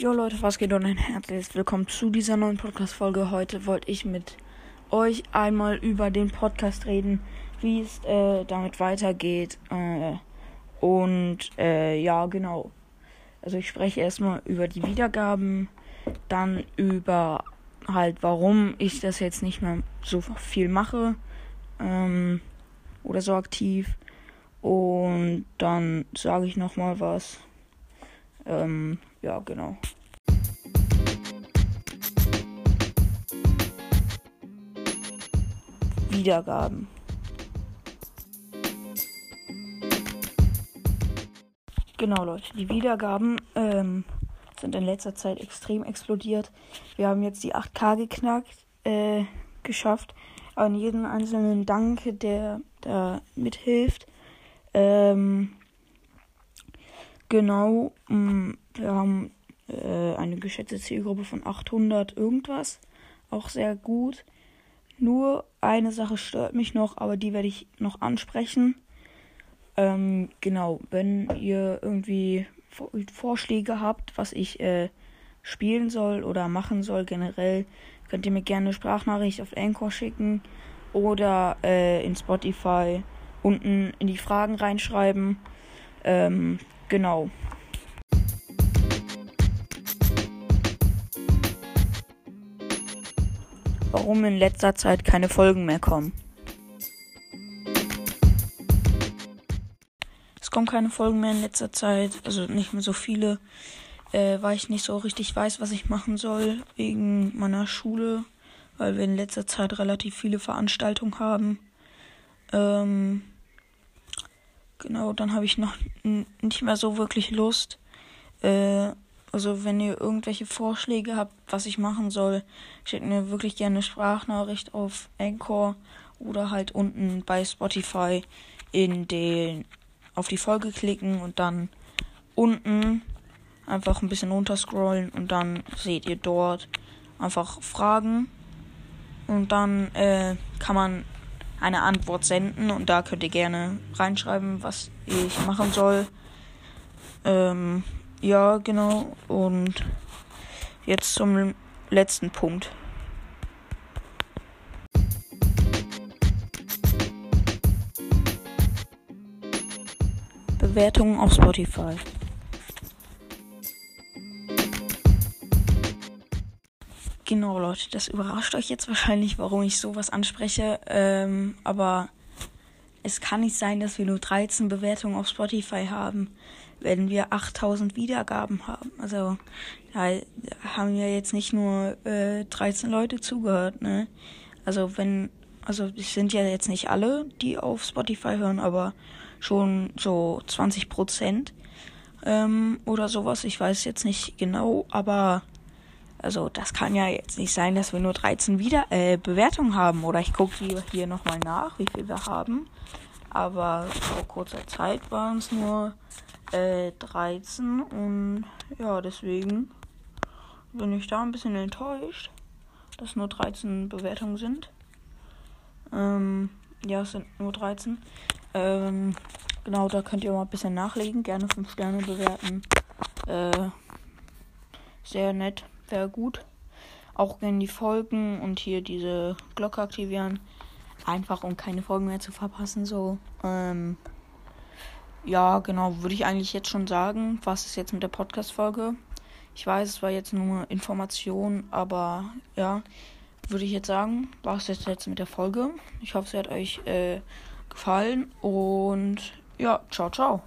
Jo Leute, was geht und ein herzliches Willkommen zu dieser neuen Podcast-Folge. Heute wollte ich mit euch einmal über den Podcast reden, wie es äh, damit weitergeht. Äh, und äh, ja, genau. Also ich spreche erstmal über die Wiedergaben, dann über halt, warum ich das jetzt nicht mehr so viel mache ähm, oder so aktiv. Und dann sage ich nochmal was. Ähm, ja, genau. Wiedergaben. Genau, Leute, die Wiedergaben ähm, sind in letzter Zeit extrem explodiert. Wir haben jetzt die 8K geknackt, äh, geschafft. An jeden einzelnen Danke, der da mithilft. Ähm, genau, mh, mm, wir haben äh, eine geschätzte Zielgruppe von 800 irgendwas. Auch sehr gut. Nur eine Sache stört mich noch, aber die werde ich noch ansprechen. Ähm, genau, wenn ihr irgendwie Vorschläge habt, was ich äh, spielen soll oder machen soll generell, könnt ihr mir gerne eine Sprachnachricht auf Anchor schicken oder äh, in Spotify unten in die Fragen reinschreiben. Ähm, genau. Warum in letzter Zeit keine Folgen mehr kommen. Es kommen keine Folgen mehr in letzter Zeit, also nicht mehr so viele, äh, weil ich nicht so richtig weiß, was ich machen soll wegen meiner Schule, weil wir in letzter Zeit relativ viele Veranstaltungen haben. Ähm, genau, dann habe ich noch nicht mehr so wirklich Lust. Äh, also wenn ihr irgendwelche Vorschläge habt, was ich machen soll, schickt mir wirklich gerne eine Sprachnachricht auf Anchor oder halt unten bei Spotify in den auf die Folge klicken und dann unten einfach ein bisschen runterscrollen und dann seht ihr dort einfach Fragen und dann äh, kann man eine Antwort senden und da könnt ihr gerne reinschreiben, was ich machen soll. Ähm, ja, genau. Und jetzt zum letzten Punkt. Bewertungen auf Spotify. Genau, Leute, das überrascht euch jetzt wahrscheinlich, warum ich sowas anspreche. Ähm, aber es kann nicht sein, dass wir nur 13 Bewertungen auf Spotify haben wenn wir 8000 Wiedergaben haben. Also da haben ja jetzt nicht nur äh, 13 Leute zugehört, ne? Also wenn, also es sind ja jetzt nicht alle, die auf Spotify hören, aber schon so 20 Prozent ähm, oder sowas. Ich weiß jetzt nicht genau, aber also das kann ja jetzt nicht sein, dass wir nur 13 Wieder äh, Bewertungen haben. Oder ich gucke hier, hier nochmal nach, wie viel wir haben. Aber vor kurzer Zeit waren es nur äh, 13 und ja, deswegen bin ich da ein bisschen enttäuscht, dass nur 13 Bewertungen sind. Ähm, ja, es sind nur 13. Ähm, genau, da könnt ihr mal ein bisschen nachlegen. Gerne 5 Sterne bewerten. Äh, sehr nett, wäre gut. Auch gerne die Folgen und hier diese Glocke aktivieren. Einfach um keine Folgen mehr zu verpassen. So. Ähm, ja, genau, würde ich eigentlich jetzt schon sagen. Was ist jetzt mit der Podcast-Folge? Ich weiß, es war jetzt nur Information, aber ja, würde ich jetzt sagen, war es jetzt, mit der Folge. Ich hoffe, es hat euch äh, gefallen und ja, ciao, ciao.